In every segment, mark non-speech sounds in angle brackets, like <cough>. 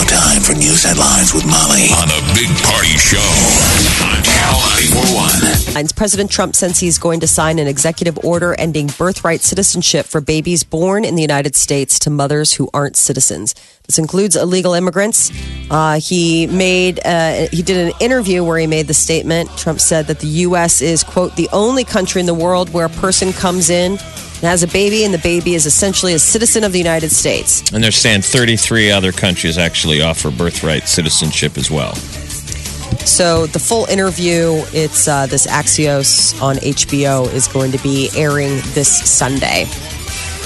now time for news headlines with Molly on a big party show on Channel 941. President Trump says he's going to sign an executive order ending birthright citizenship for babies born in the United States to mothers who aren't citizens. This includes illegal immigrants. Uh, he made uh, he did an interview where he made the statement. Trump said that the U.S. is quote the only country in the world where a person comes in and has a baby, and the baby is essentially a citizen of the United States. And they're saying 33 other countries actually offer birthright citizenship as well. So the full interview, it's uh, this Axios on HBO is going to be airing this Sunday.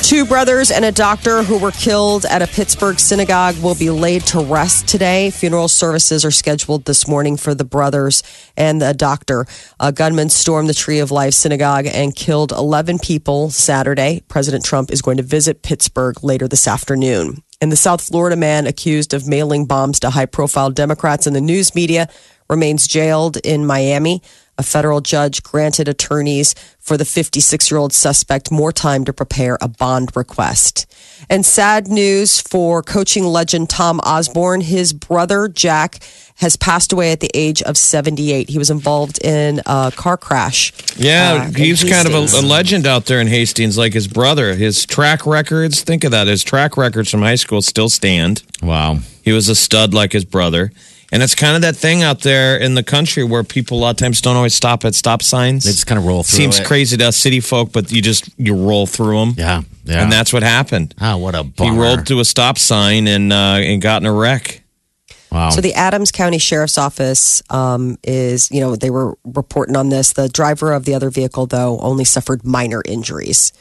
Two brothers and a doctor who were killed at a Pittsburgh synagogue will be laid to rest today. Funeral services are scheduled this morning for the brothers and the doctor. A gunman stormed the Tree of Life synagogue and killed 11 people Saturday. President Trump is going to visit Pittsburgh later this afternoon. And the South Florida man accused of mailing bombs to high profile Democrats in the news media remains jailed in Miami. A federal judge granted attorneys for the 56 year old suspect more time to prepare a bond request. And sad news for coaching legend Tom Osborne. His brother, Jack, has passed away at the age of 78. He was involved in a car crash. Yeah, uh, in he's kind of a, a legend out there in Hastings, like his brother. His track records, think of that. His track records from high school still stand. Wow. He was a stud like his brother. And it's kind of that thing out there in the country where people a lot of times don't always stop at stop signs. They just kind of roll through Seems it. crazy to us city folk, but you just you roll through them. Yeah. Yeah. And that's what happened. oh, what a He rolled through a stop sign and uh, and got in a wreck. Wow. So the Adams County Sheriff's Office um, is, you know, they were reporting on this. The driver of the other vehicle, though, only suffered minor injuries.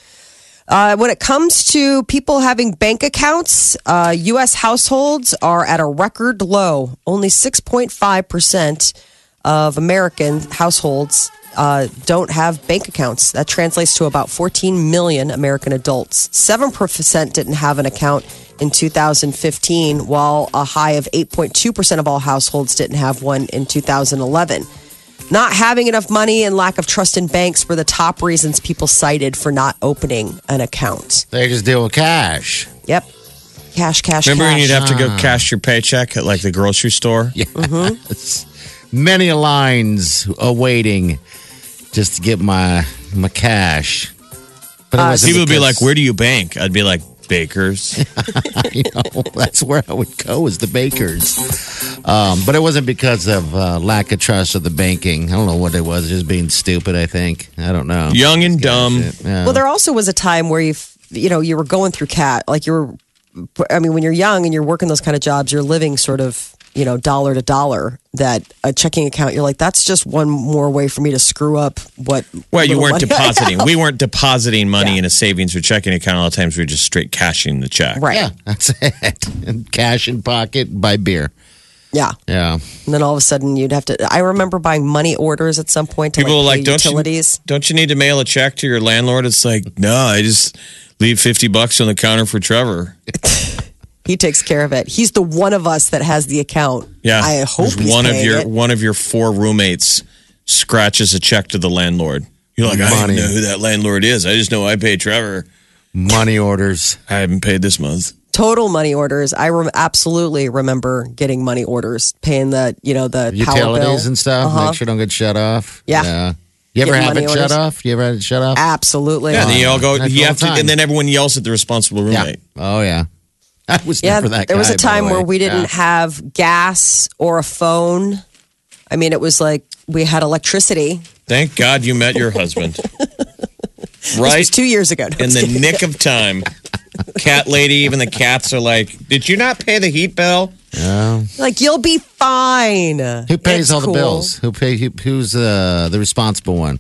Uh, when it comes to people having bank accounts, uh, U.S. households are at a record low. Only 6.5% of American households uh, don't have bank accounts. That translates to about 14 million American adults. 7% didn't have an account in 2015, while a high of 8.2% of all households didn't have one in 2011. Not having enough money and lack of trust in banks were the top reasons people cited for not opening an account. they just deal with cash. Yep. Cash, cash, cash. Remember when you'd have to go ah. cash your paycheck at like the grocery store? Yes. Mm-hmm. Many lines awaiting just to get my my cash. But it uh, wasn't People would be like, "Where do you bank?" I'd be like, "Baker's." <laughs> you know, that's where I would go is the bakers. Um, but it wasn't because of uh, lack of trust of the banking. I don't know what it was, just being stupid. I think I don't know. Young and dumb. Yeah. Well, there also was a time where you, you know, you were going through cat, like you were. I mean, when you're young and you're working those kind of jobs, you're living sort of, you know, dollar to dollar. That a checking account, you're like, that's just one more way for me to screw up what. Well, you weren't money depositing. We weren't depositing money Yeah. in a savings or checking account. A lot of times we were just straight cashing the check. Right. yeah, that's it. And cash in pocket, buy beer. Yeah. Yeah. And then all of a sudden you'd have to. I remember buying money orders at some point to People like, like, "Don't utilities. you don't you need to mail a check to your landlord?" It's like, no, I just leave fifty bucks on the counter for Trevor. <laughs> He takes care of it. He's the one of us that has the account. Yeah, I hope he's one of your it. one of your four roommates scratches a check to the landlord. You're like, I don't know who that landlord is. I just know I pay Trevor. Money orders. I haven't paid this month. total money orders. I rem- absolutely remember getting money orders, paying the you know the power bill. Utilities and stuff. Uh-huh. Make sure don't get shut off. Yeah. You ever have money it shut orders. off? You ever had it shut off? Absolutely. Yeah, then you all go. You have to, time. and then everyone yells at the responsible yeah. roommate. Oh yeah. <laughs> I was Yeah, never that there was a time where we didn't Yeah. have gas or a phone. I mean, it was like we had electricity. Thank God you met your husband. <laughs> Right was two years ago. in the <laughs> nick of time. Cat lady, even the cats are like, "Did you not pay the heat bill?" Yeah. like you'll be fine. Who pays It's all the bills? Who pay? Who, who's uh, the responsible one?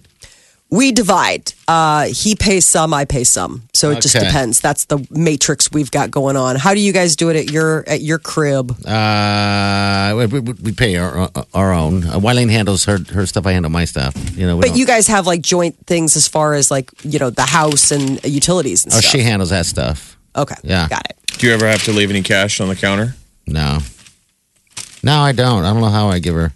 We divide. Uh, he pays some, I pay some. So it just Okay. depends. That's the matrix we've got going on. How do you guys do it at your at your crib? Uh, we, we, we pay our, our own. Uh, Wileen handles her her stuff. I handle my stuff. You know. We But don't- you guys have like joint things as far as like you know the house and utilities and Oh, stuff. she handles that stuff. okay, Yeah. got it. Do you ever have to leave any cash on the counter? No. No, I don't. I don't know how I give her.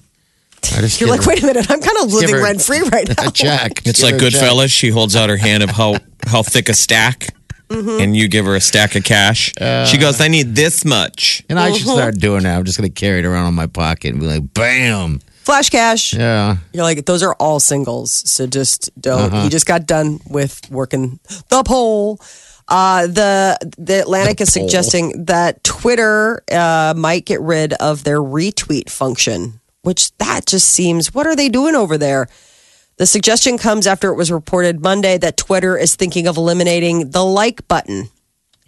<laughs> I just You're like, wait a minute, I'm kind of living her rent free right now. a check. <laughs> It's Give like her a. Goodfellas. She holds out her hand of how how thick a stack, Mm-hmm. and you give her a stack of cash. she goes, "I need this much." And I should Uh-huh. start doing that. I'm just going to carry it around in my pocket and be like, bam. Flash cash. Yeah. You're like, those are all singles. So just don't. Uh-huh. You just got done with working the poll. Uh, the the Atlantic is suggesting that Twitter uh, might get rid of their retweet function, which that just seems. What are they doing over there? The suggestion comes after it was reported Monday that Twitter is thinking of eliminating the like button.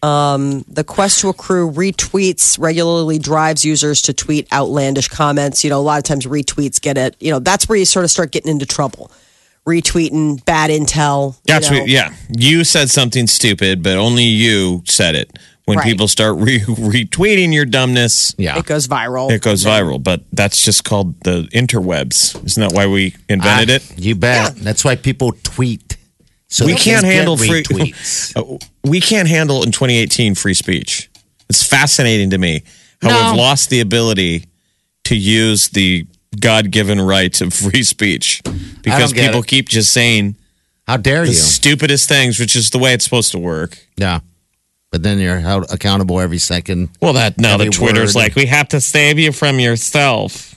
Um, the quest to accrue retweets regularly drives users to tweet outlandish comments. You know, a lot of times retweets get it. You know, that's where you sort of start getting into trouble. Retweeting bad intel. you know. what, yeah. You said something stupid, but only you said it. When Right. people start re- <laughs> retweeting your dumbness, Yeah. It goes viral. it goes viral. But that's just called the interwebs. Isn't that why we invented Ah, it? You bet. That's why people tweet. So we can't handle free retweets. <laughs> Uh, we can't handle in 2018 free speech. It's fascinating to me how No. we've lost the ability to use the God-given right of free speech because people it. keep just saying How dare the you? stupidest things, which is the way it's supposed to work. Yeah. But then you're held accountable every second. Well, that now Every the Twitter's word. like we have to save you from yourself.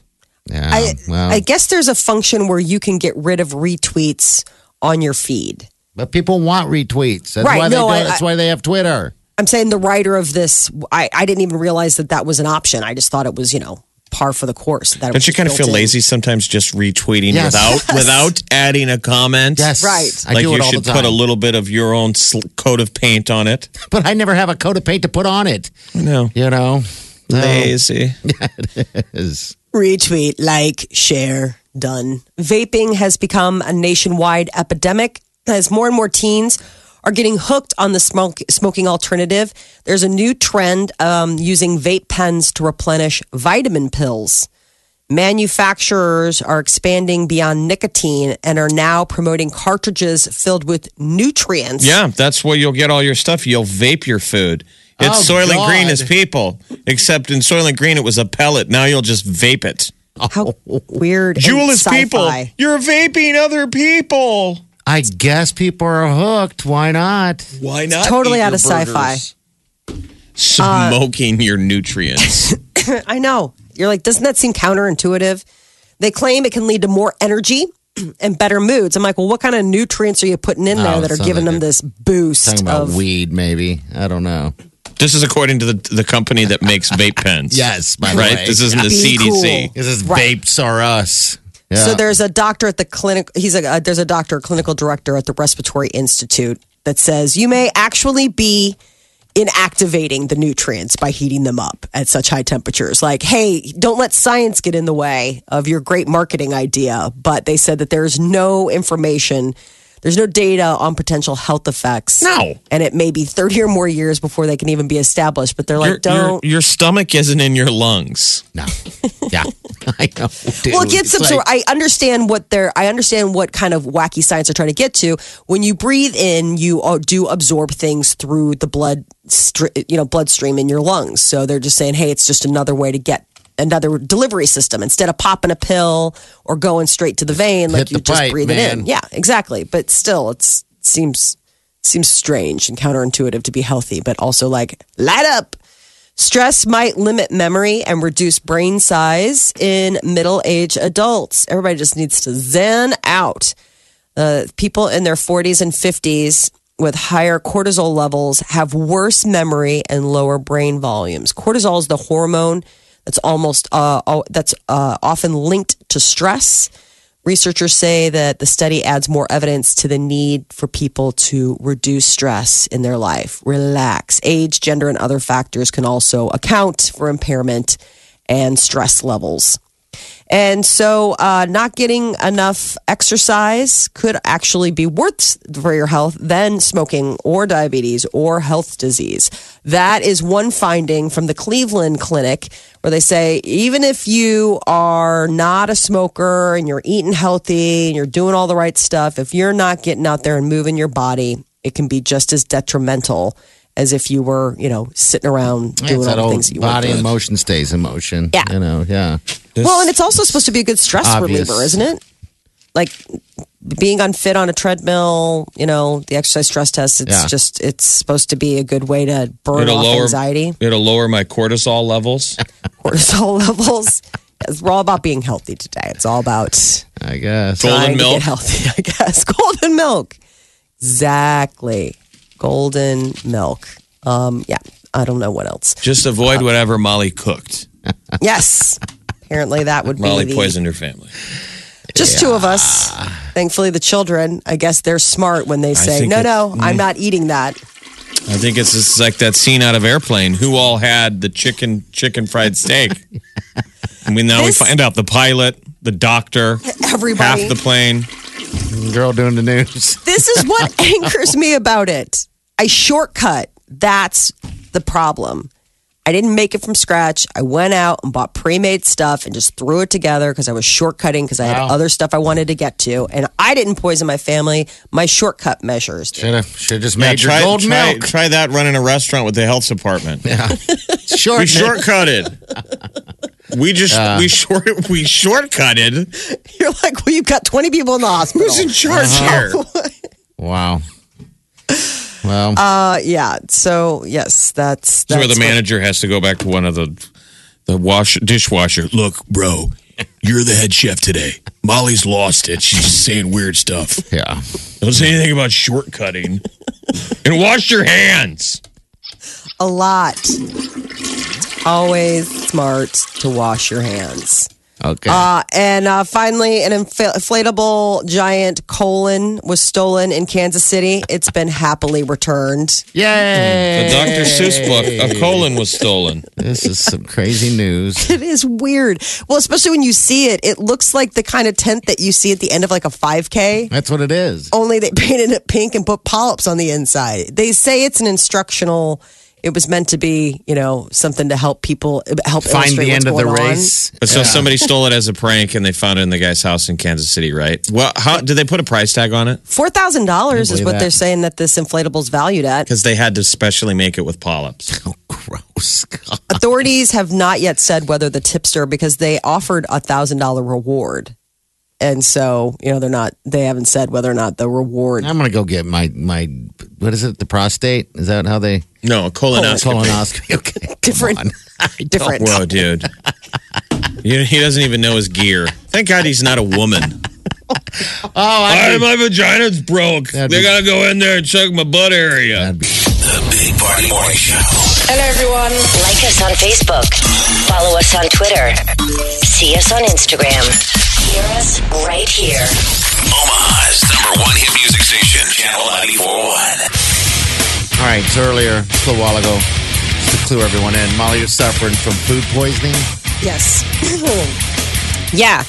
Yeah. I, well, I guess there's a function where you can get rid of retweets on your feed. but people want retweets. That's Right, why they no, do I- That's why they have Twitter. I'm saying the writer of this, I, I didn't even realize that that was an option. I just thought it was, you know, par for the course. That Don't you kind of feel in. lazy sometimes just retweeting Yes. without without adding a comment? Yes. Right. I like do you it all should the time. put a little bit of your own sl- coat of paint on it. <laughs> but I never have a coat of paint to put on it. No, You know? No. lazy. <laughs> Is- Retweet, like, share, done. Vaping has become a nationwide epidemic as more and more teens are getting hooked on the smoke, smoking alternative. There's a new trend um, using vape pens to replenish vitamin pills. Manufacturers are expanding beyond nicotine and are now promoting cartridges filled with nutrients. Yeah, that's where you'll get all your stuff. You'll vape your food. It's Oh, Soylent God. Green as people, except in Soylent Green it was a pellet. Now you'll just vape it. How weird. and Juul is people. You're vaping other people. I guess people are hooked. Why not? Why not? totally out of sci-fi. burgers? Smoking your nutrients. <laughs> I know. You're like, doesn't that seem counterintuitive? They claim it can lead to more energy <clears throat> and better moods. I'm like, well, what kind of nutrients are you putting in oh, there Oh, that are giving like them they're this boost Talking about of weed, maybe. I don't know. this is according to the the company that makes vape pens. <laughs> Yes, by the right. way. This isn't the CDC. cool. This is Right. vapes are us. Yeah. So there's a doctor at the clinic. He's a uh, there's a doctor, clinical director at the Respiratory Institute that says you may actually be inactivating the nutrients by heating them up at such high temperatures. Like, hey, don't let science get in the way of your great marketing idea. But they said that there's no information. There's no data on potential health effects. No. And it may be 30 or more years before they can even be established. But they're Your, like, don't. your, your stomach isn't in your lungs. no. Yeah. <laughs> I know. Dude. well, it gets some It's sort. like- I understand what they're. I understand what kind of wacky science they're trying to get to. When you breathe in, you uh, do absorb things through the blood, str- you know, bloodstream in your lungs. So they're just saying, hey, it's just another way to get another delivery system instead of popping a pill or going straight to the vein like you just pipe, breathe it in. Yeah, exactly. But still, it's seems seems strange and counterintuitive to be healthy, but also like light up. Stress might limit memory and reduce brain size in middle aged adults. Everybody just needs to zen out. Uh, people in their 40s and 50s with higher cortisol levels have worse memory and lower brain volumes. Cortisol is the hormone that's almost uh, that's uh, often linked to stress. Researchers say that the study adds more evidence to the need for people to reduce stress in their life, relax. Age, gender, and other factors can also account for impairment and stress levels. And so, uh, not getting enough exercise could actually be worse for your health than smoking or diabetes or health disease. That is one finding from the Cleveland Clinic where they say even if you are not a smoker and you're eating healthy and you're doing all the right stuff, if you're not getting out there and moving your body, it can be just as detrimental as if you were, you know, sitting around doing all the things that you want body in motion stays in motion. Yeah. You know, yeah. Well, and it's also supposed to be a good stress Obvious. reliever, isn't it? Like being unfit on a treadmill, you know, the exercise stress test, it's Yeah. just, it's supposed to be a good way to burn It'll off lower anxiety, It'll lower my cortisol levels. <laughs> cortisol levels. We're all about being healthy today. It's all about I guess. Golden milk? get healthy, <laughs> I guess. Golden milk. Exactly. Golden milk. Um, yeah, I don't know what else. Just avoid whatever Molly cooked. Yes. <laughs> Apparently that would Molly be the, poisoned her family. Just two of us. Thankfully, the children, I guess they're smart when they say, think no, it- no, I'm mm. not eating that. I think it's just like that scene out of Airplane. Who all had the chicken chicken fried steak? <laughs> I mean, now This- we find out the pilot, the doctor, Everybody. half the plane. Girl doing the news. this is what <laughs> angers me about it. I shortcut. That's the problem. I didn't make it from scratch. I went out and bought pre made stuff and just threw it together because I was shortcutting because I had Wow. other stuff I wanted to get to. And I didn't poison my family. My shortcut measures. Should have should just Yeah, made your try, gold try, milk. try that running a restaurant with the health department. Yeah. <laughs> Short We shortcutted. we just we short we shortcutted. You're like, well, you've got 20 people in the hospital. Who's in charge uh-huh. here? <laughs> Wow. Well, Uh, yeah. So yes, that's, That's where the manager has to go back to one of the the wash dishwasher. Look, bro, you're the head chef today. Molly's lost it. She's just saying weird stuff. yeah. Don't say anything about shortcutting. <laughs> and wash your hands. a lot. Always smart to wash your hands. Okay. Uh, and uh, finally, an infl- inflatable giant colon was stolen in Kansas City. It's been happily returned. Yay. The Dr. Seuss book, a colon was stolen. This is some crazy news. <laughs> It is weird. Well, especially when you see it, it looks like the kind of tent that you see at the end of like a 5K. That's what it is. Only they <laughs> painted it pink and put polyps on the inside. They say it's an instructional. It was meant to be, you know, something to help people help Find illustrate the what's end of the going on. race. But so somebody stole it as a prank and they found it in the guy's house in Kansas City, right? Well, how did they put a price tag on it? Four thousand dollars is what that. they're saying that this inflatable's valued at. Because they had to specially make it with polyps. <laughs> Oh, gross. God. Authorities have not yet said whether the tipster because they offered a thousand dollar reward, and so you know they're not. They haven't said whether or not the reward. I'm gonna go get my my what is it? The prostate? Is that how they No, a colonoscopy. colonoscopy? Okay, <laughs> Different, Come on. <laughs> different. Whoa, dude. He doesn't even know his gear. Thank God he's not a woman. <laughs> Oh, I Hey, my vagina's broke. They be- gotta go in there and check my butt area. The Big Party Morning Show. Hello, everyone. Like us on Facebook. Follow us on Twitter. See us on Instagram. Hear us right here. Omaha's number one hit music station, Channel 941. All right, so earlier, just a little while ago, just to clue everyone in, Molly is suffering from food poisoning. Yes. <clears throat> yeah.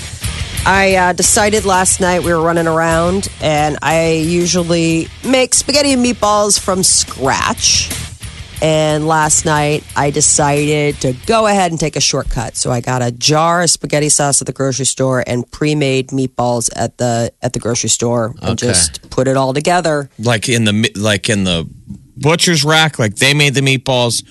I uh, decided last night we were running around, and I usually make spaghetti and meatballs from scratch. And last night I decided to go ahead and take a shortcut. So I got a jar of spaghetti sauce at the grocery store and pre-made meatballs at the at the grocery store and Okay. just put it all together. Like in the like in the butcher's rack, like they made the meatballs,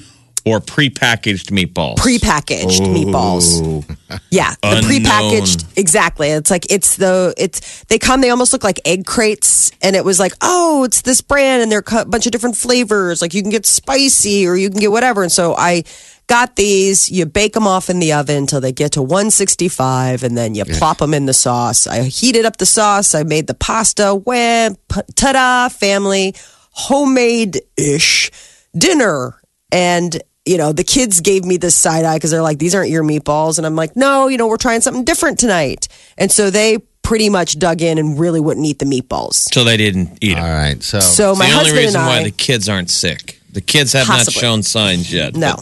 or prepackaged meatballs. prepackaged meatballs. <laughs> Yeah, the Unknown. prepackaged exactly. It's like it's the it's they come. They almost look like egg crates, and it was like, oh, it's this brand, and they're a bunch of different flavors. Like you can get spicy or you can get whatever. And so I got these. You bake them off in the oven until they get to 165, and then you plop them in the sauce. I heated up the sauce. I made the pasta. Wham! Ta-da! Family homemade ish dinner and you know the kids gave me this side eye because they're like these aren't your meatballs and i'm like no you know we're trying something different tonight and so they pretty much dug in and really wouldn't eat the meatballs so they didn't eat them. All right, so so my the only husband reason and why i the kids aren't sick. The kids have Possibly. not shown signs yet. no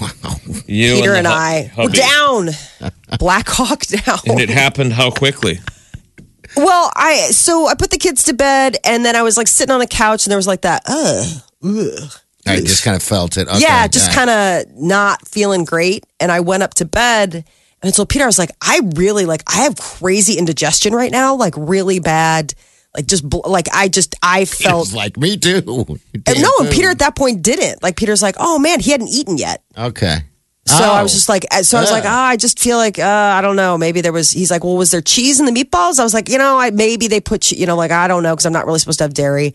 Wow. <laughs> You peter and, the hu- i we're down Black Hawk down. And it happened how quickly? Well, I so I put the kids to bed, and then I was like sitting on the couch, and there was like that, ugh, ugh. I just kind of felt it. Okay, yeah, just kind of not feeling great. And I went up to bed, and I told Peter, I was like, I really like, I have crazy indigestion right now, like really bad, like just like I just I felt. <laughs> like me too. And <laughs> no, and Peter at that point didn't. Like Peter's like, oh man, he hadn't eaten yet. Okay. So I Oh. was just like, so I was like, Yeah. ah, I just feel like, uh, I don't know. Maybe there was. He's like, well, was there cheese in the meatballs? I was like, you know, I maybe they put, you know, like I don't know because I'm not really supposed to have dairy.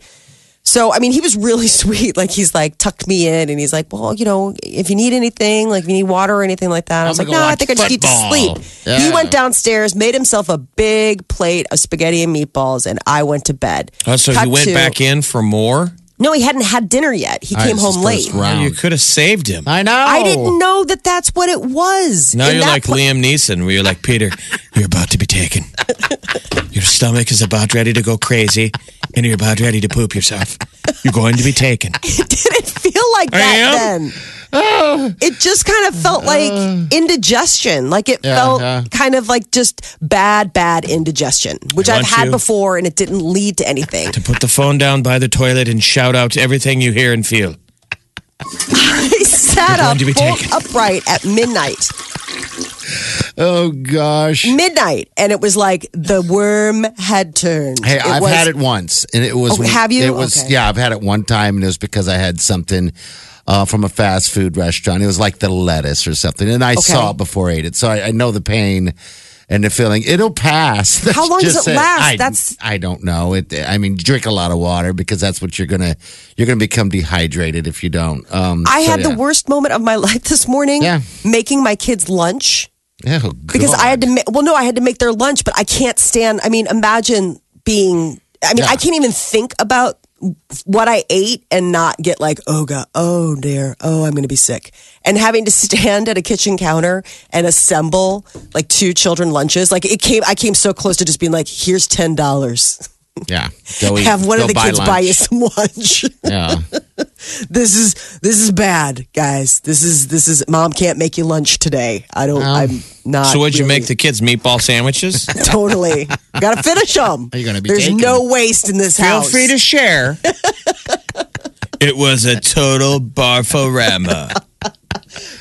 So I mean, he was really <laughs> sweet. Like he's like tucked me in, and he's like, well, you know, if you need anything, like if you need water or anything like that, I was I'm like, no, I think I just need to sleep. He went downstairs, made himself a big plate of spaghetti and meatballs, and I went to bed. Oh, so Cut he went to- back in for more? No, he hadn't had dinner yet. He All right, came it's his home first late. round. You could have saved him. I know. I didn't know that that's what it was. Now In you're that like pla- Liam Neeson, where you're like, Peter, <laughs> you're about to be taken. Your stomach is about ready to go crazy, and you're about ready to poop yourself. You're going to be taken. <laughs> it didn't feel like that am? then. <sighs> it just kind of felt like <sighs> indigestion. Like it Yeah, felt yeah. kind of like just bad, bad indigestion, which I've had you- before and it didn't lead to anything. To put the phone down by the toilet and shout out everything you hear and feel. <laughs> I sat up to be bolt taken. upright at midnight. <laughs> Oh gosh. Midnight. And it was like the worm had turned. Hey, It I've was- had it once, and it was. Oh, have you? It was. Okay. Yeah, I've had it one time, and it was because I had something uh, from a fast food restaurant. It was like the lettuce or something, and I saw it before I ate it, so I, I know the pain and the feeling. It'll pass. <laughs> How long does it last? I, That's- I don't know. It. I mean, drink a lot of water because that's what you're gonna. You're gonna become dehydrated if you don't. Um, I so, had yeah. the worst moment of my <laughs> life this morning Yeah. making my kids lunch. Oh, because I had to. Ma- well, no, I had to make their lunch, but I can't stand. I mean, imagine being. I mean, Yeah. I can't even think about what I ate and not get like, oh god, oh dear, oh I'm going to be sick, and having to <laughs> stand at a kitchen counter and assemble like two children lunches. Like it came, I came so close to just being like, here's ten dollars. Yeah. Go eat- Have one of the kids buy you some lunch. <laughs> Yeah. <laughs> this is this is bad, guys. This is this is mom can't make you lunch today. I don't. I'm not. So, what'd you make the kids? Meatball sandwiches? <laughs> Totally. Got to finish them. Are you gonna be There's taken? no waste in this Feel house. Feel free to share. it was a total barforama.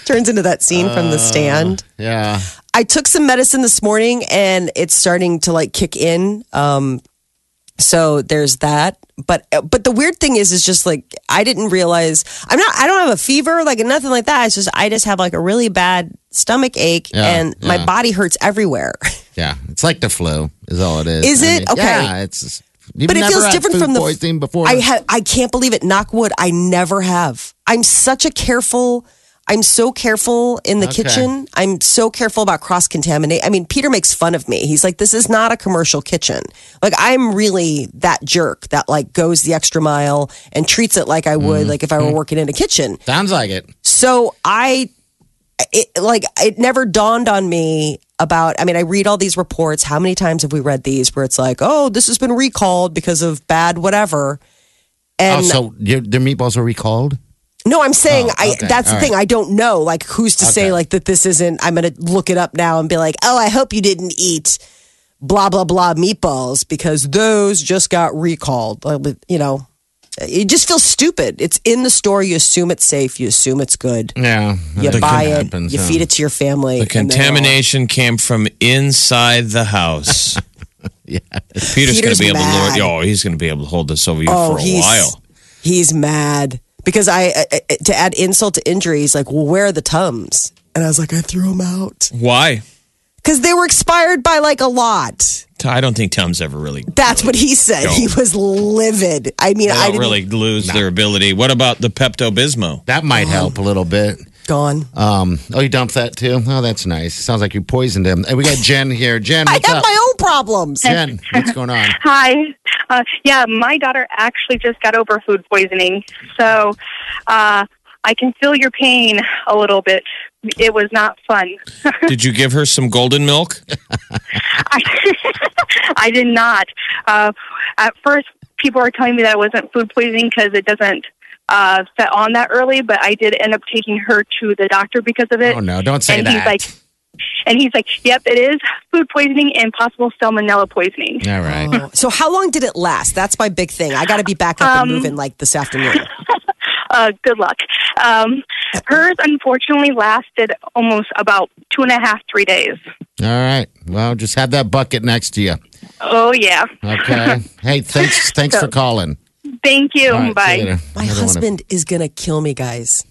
Turns into that scene from The Stand. Yeah. I took some medicine this morning and it's starting to like kick in. Um, so there's that. But but the weird thing is, is just like I didn't realize I'm not. I don't have a fever, like nothing like that. It's just I just have like a really bad stomach ache Yeah, and my body hurts everywhere. <laughs> Yeah, it's like the flu, is all it is. Is it? Okay. Yeah, it's. You've but it feels had different from the poisoning before. I ha- I can't believe it. Knock wood. I never have. I'm such a careful. I'm so careful in the Okay. kitchen. I'm so careful about cross contaminate. I mean, Peter makes fun of me. He's like, "This is not a commercial kitchen." Like, I'm really that jerk that like goes the extra mile and treats it like I would, Mm-hmm. like if I were working in a kitchen. Sounds like it. So I, it, like, it never dawned on me about. I mean, I read all these reports. How many times have we read these where it's like, oh, this has been recalled because of bad whatever? And oh, so your, their meatballs were recalled? No, I'm saying Oh, I. okay. That's the All thing. right. I don't know. Like, who's to say like that? This isn't. I'm going to look it up now and be like, oh, I hope you didn't eat blah blah blah meatballs because those just got recalled. You know, it just feels stupid. It's in the store. You assume it's safe. You assume it's good. Yeah. You buy it. happen, you feed it to your family. The and they're all- contamination came from inside the house. <laughs> Yeah. Peter's, going to be able to lord. Oh, he's going to be able to hold this over you Oh, for a he's while. he's mad because I, I I- to add insult to injury. He's like, "Well, where are the tums?" And I was like, "I threw them out Why? because they were expired by like a lot." I don't think Tums ever really. That's what he said. No. He was livid. I mean, They I don't didn't really lose their ability. What about the Pepto Bismol? That might uh-huh. help a little bit. Gone. Um, oh, you dumped that too? Oh, that's nice. Sounds like you poisoned him. Hey, we got Jen here. Jen, I what's have up? my own problems. Jen, what's going on? <laughs> Hi. Uh, yeah, my daughter actually just got over food poisoning, so uh, I can feel your pain a little bit. It was not fun. <laughs> Did you give her some golden milk? I, <laughs> I did not. Uh, at first, people were telling me that it wasn't food poisoning because it doesn't uh, set on that early, but I did end up taking her to the doctor because of it. Oh no, don't say and that. he's like, And he's like, "Yep, it is food poisoning and possible salmonella poisoning." All right. So how long did it last? That's my big thing. I got to be back up Um, and moving like this afternoon. <laughs> Uh, good luck. Um, hers unfortunately lasted almost about two and a half, three days. All right. Well, just have that bucket next to you. Oh yeah. Okay. <laughs> hey, thanks. Thanks for calling. Thank you. All right, see you Bye. My I don't wanna- husband is gonna kill me, guys.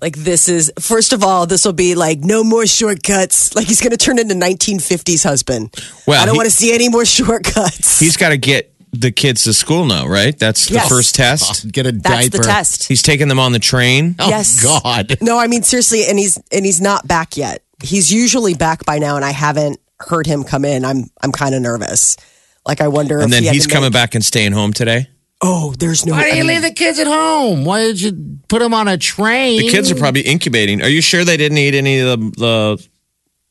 Like this is first of all, this will be like no more shortcuts. Like he's gonna turn into 1950s husband. Well, I don't want to see any more shortcuts. He's got to get the kids to school now, right? That's the Yes. first test. Get a That's diaper. the test. He's taking them on the train. Oh, Yes. God. No, I mean seriously, and he's and he's not back yet. He's usually back by now, and I haven't heard him come in. I'm I'm kind of nervous. Like I wonder. And if then he he's coming make- back and staying home today. Oh, there's no. Why I did you mean, leave the kids at home? Why did you put them on a train? The kids are probably incubating. Are you sure they didn't eat any of the? the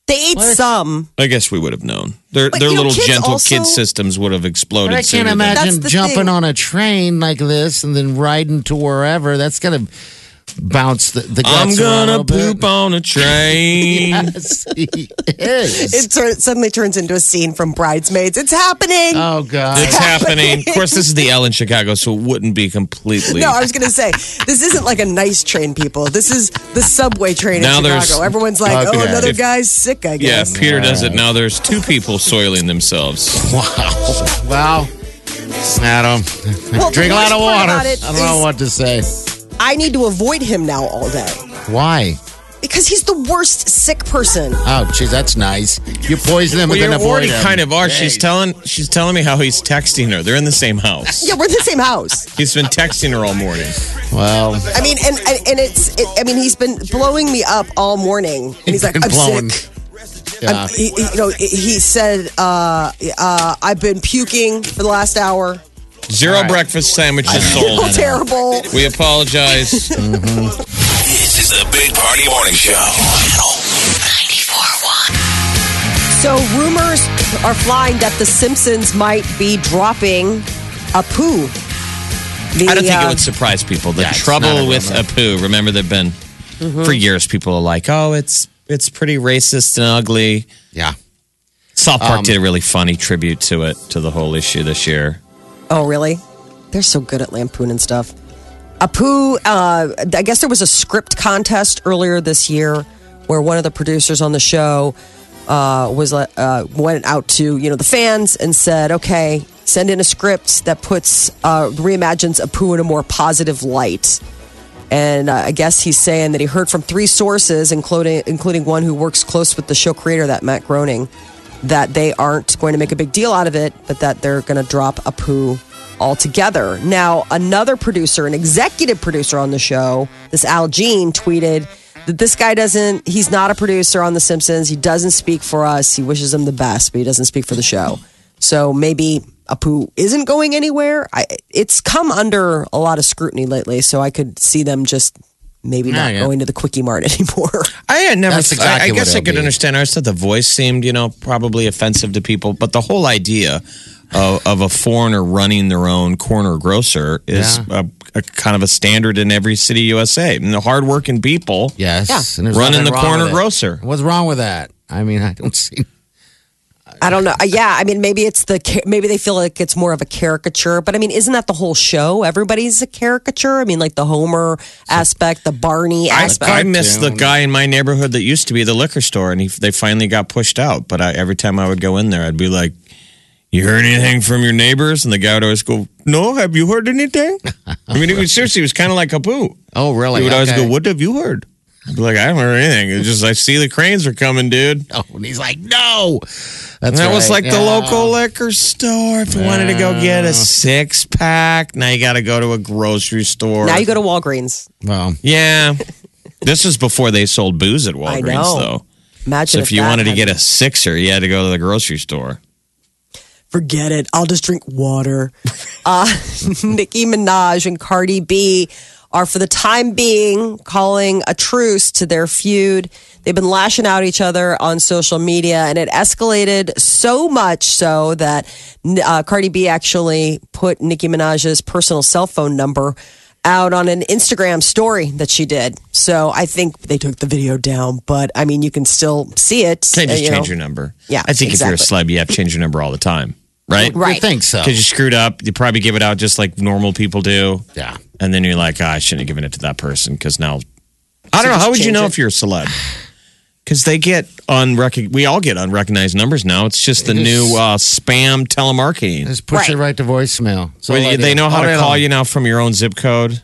They ate some. I guess we would have known. Their But, their you know, little gentle also- kid systems would have exploded. I can't imagine jumping thing. on a train like this and then riding to wherever. That's gonna bounce the, the guts I'm gonna little bit. poop on a <laughs> train. Yes, he is. It tur- suddenly turns into a scene from Bridesmaids. It's happening. oh God. It's happening. Of course, this is the L in Chicago, so it wouldn't be completely. no, I was going to say this isn't like a nice train, people. This is the subway train Now in there's- Chicago. Everyone's like, Okay. "Oh, another If- guy's sick." I guess. yeah, guess. Peter does it now. There's two people soiling themselves. <laughs> Wow. Wow. Adam, Well, drink a lot of water. I don't know what to say. I need to avoid him now all day Why? because he's the worst sick person. Oh, geez, that's nice. You poison him Well, and you then avoid already him. kind of are. She's telling she's telling me how he's texting her. They're in the same house. Yeah, we're in the same house. He's been texting her all morning. Well, I mean, and and, and it's. It, I mean, he's been blowing me up all morning, and he's like, "I'm blowing. sick." yeah. I'm, he, he- you know, he said, uh, uh, "I've been puking for the last hour." Zero All right. breakfast sandwiches Oh, sold. <laughs> terrible. We apologize. This is the Big Party Morning Show. So rumors are flying that The Simpsons might be dropping Apu. The, I don't think uh, it would surprise people. The Yeah, trouble not a with rumor. Apu, remember, they've been Mm-hmm. for years. People are like, "Oh, it's it's pretty racist and ugly." yeah. South Park Um, did a really funny tribute to it to the whole issue this year. Oh, really? They're so good at lampoon and stuff. Apu, uh, I guess there was a script contest earlier this year where one of the producers on the show uh, was uh, went out to you know the fans and said, "Okay, send in a script that puts uh, reimagines Apu in a more positive light." And uh, I guess he's saying that he heard from three sources, including including one who works close with the show creator, that Matt Groening, that they aren't going to make a big deal out of it, but that they're going to drop Apu altogether. Now, another producer, an executive producer on the show, this Al Jean, tweeted that this guy doesn't, he's not a producer on The Simpsons. He doesn't speak for us. He wishes them the best, but he doesn't speak for the show. So maybe Apu isn't going anywhere. I, it's come under a lot of scrutiny lately, so I could see them just maybe Yeah, not yeah. going to the Quickie Mart <laughs> anymore. I had never. That's I- exactly I, what guess I could be. understand. I always thought the voice seemed, you know, probably offensive to people, but the whole idea of, of a foreigner running their own corner grocer is a, a kind of a standard in every city USA. And the hardworking people. Yes. Yeah. Running the corner grocer. What's wrong with that? I mean, I don't <laughs> see. I don't know. Uh, Yeah, I mean, maybe it's the maybe they feel like it's more of a caricature, but I mean, isn't that the whole show? Everybody's a caricature. I mean, like the Homer aspect, the Barney aspect. I miss the guy in my neighborhood that used to be the liquor store, and he, they finally got pushed out. But I, every time I would go in there, I'd be like, "You heard anything from your neighbors?" And the guy would always go, "No, have you heard anything?" I mean, it was seriously, it was kind of like Apu. Oh, really? He would always Okay. go, "What have you heard?" I'd be like, "I don't heard anything. It's just I see the cranes are coming, dude." <laughs> Oh, and he's like, no. That's And that was right. like the local liquor store. If you wanted to go get a six pack, now you got to go to a grocery store. now you go to Walgreens. Well, yeah. <laughs> this was before they sold booze at Walgreens, know. though. Imagine So if you that wanted to get a sixer, you had to go to the grocery store. forget it. I'll just drink water. <laughs> Uh, Nicki Minaj and Cardi B are, for the time being, calling a truce to their feud. They've been lashing out at each other on social media, and it escalated so much so that uh, Cardi B actually put Nicki Minaj's personal cell phone number out on an Instagram story that she did. So I think they took the video down, but I mean, you can still see it. Can't just uh, you change know. your number. Yeah, I think if you're a exactly. celeb, you have to change your number all the time, right? Right. You think so? Because you screwed up, you probably give it out just like normal people do. Yeah. And then you're like, ah, I shouldn't have given it to that person because now I don't know. How would you know it. if you're a celeb? <sighs> Because they get unrecog. We all get unrecognized numbers now. It's just the It is- new uh, spam telemarketing. Just push it Right. right to voicemail. So Where you- they know how to call you now from your own zip code.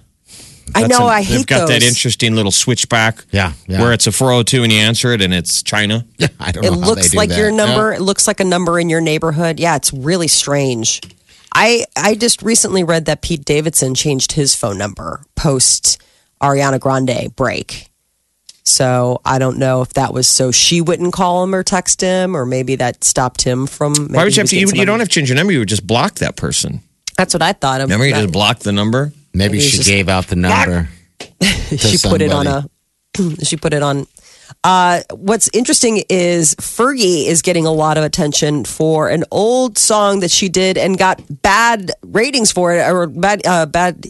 I That's know. a- I They've hate got that interesting little switchback. Yeah, yeah. Where it's a 402 and you answer it and it's China. Yeah, <laughs> I don't It know. how they looks do like that. your number. Yeah. It looks like a number in your neighborhood. Yeah, it's really strange. I I just recently read that Pete Davidson changed his phone number post Ariana Grande break. So I don't know if that was so she wouldn't call him or text him, or maybe that stopped him from. Why would you have to? You, you don't have to change your number. You would just block that person. That's what I thought. Remember, you just block the number. Maybe Maybe she just- gave out the number. <laughs> she put it on a <clears throat> she put it on uh, what's interesting is Fergie is getting a lot of attention for an old song that she did and got bad ratings for it or bad uh, bad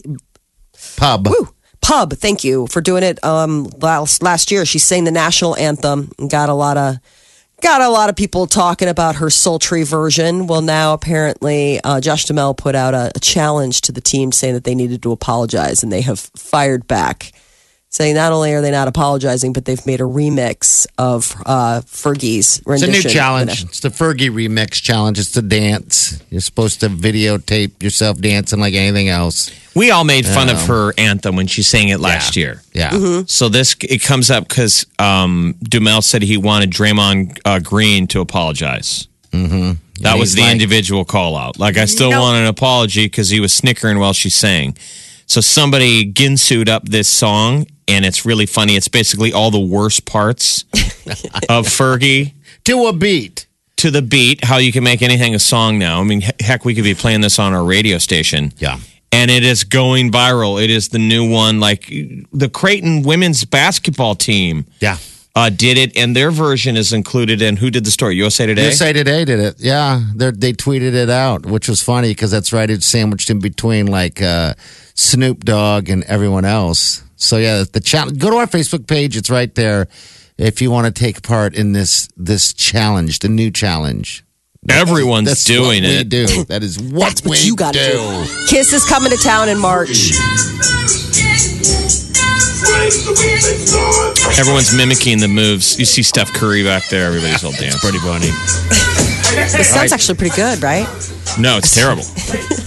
pub. woo, pub. Thank you for doing it um, last last year. She sang the national anthem and got a lot of got a lot of people talking about her sultry version. Well, now apparently uh, Josh Duhamel put out a, a challenge to the team saying that they needed to apologize, and they have fired back, saying not only are they not apologizing, but they've made a remix of uh, Fergie's It's a new challenge. It's the Fergie remix challenge. It's the dance. You're supposed to videotape yourself dancing like anything else. We all made fun of her anthem when she sang it last year. Yeah. Mm-hmm. So this it comes up because um, Duhamel said he wanted Draymond uh, Green to apologize. Mm-hmm. That was the like- individual call out. Like I still want an apology because he was snickering while she sang. So somebody ginsued up this song, and it's really funny. It's basically all the worst parts <laughs> of Fergie To a beat. to the beat. How you can make anything a song now. I mean, heck, we could be playing this on our radio station Yeah. and it is going viral. It is the new one. Like the Creighton women's basketball team Yeah. uh, did it, and their version is included in who did the story? USA Today. USA Today did it. Yeah, They're, they tweeted it out, which was funny because that's right. It's sandwiched in between like uh, Snoop Dogg and everyone else. So yeah, the challenge. Go to our Facebook page. It's right there. If you want to take part in this this challenge, the new challenge. Everyone's That's doing what We it. do. That is what That's what we you got to do. do. Kiss is coming to town in March. Everyone's mimicking the moves. You see Steph Curry back there. Everybody's all dancing. Pretty funny. This sounds actually pretty good, right? No, it's terrible. <laughs>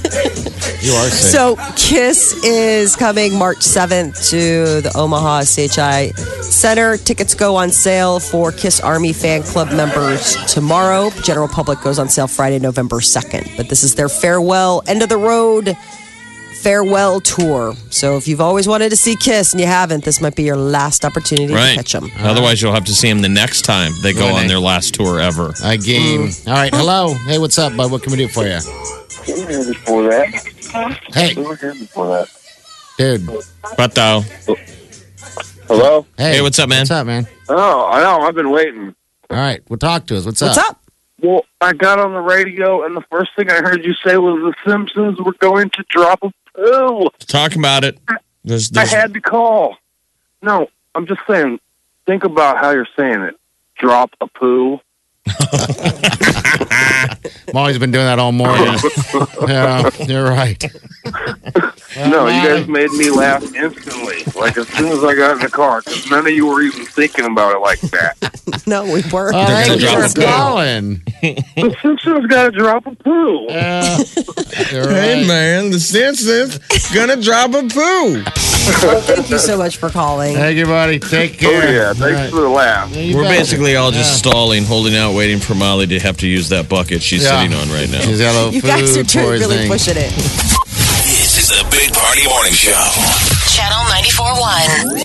You are sick. So, Kiss is coming March 7th to the Omaha CHI Center. Tickets go on sale for Kiss Army fan club members tomorrow. General public goes on sale Friday, November 2nd. But this is their farewell, end of the road farewell tour. So, if you've always wanted to see Kiss and you haven't, this might be your last opportunity to catch them. Otherwise, you'll have to see them the next time they go Right. on their last tour ever. I game. Mm. All right. Hello. Hey, what's up, bud? What can we do for you? We were here before that. Hey, We were here before that. dude. But though, Hello? Hey, Hey, what's up, man? What's up, man? Oh, I know. I've been waiting. All right. Well, talk to us. What's, What's up? Well, I got on the radio, and the first thing I heard you say was the Simpsons were going to drop a poo. talk about it. There's, I had to call. No, I'm just saying. Think about how you're saying it. Drop a poo. Molly's been doing that all morning. <laughs> yeah, you're right. <laughs> no, you guys made me laugh instantly. Like as soon as I got in the car, because none of you were even thinking about it like that. <laughs> No, we were. All right, gonna you're a calling. the Simpsons got to drop a poo. <laughs> Yeah, you're hey, man, the Simpsons gonna drop a poo. Thank you so much for calling. Thank you, buddy. Take Oh yeah, thanks All right. for the laugh. Yeah, We're bet. basically all just stalling, holding out, waiting for Molly to have to use that bucket she's Yeah. sitting on right now. She's got a little You guys are really pushing it. Is the Big Party Morning Show. Channel 94.1.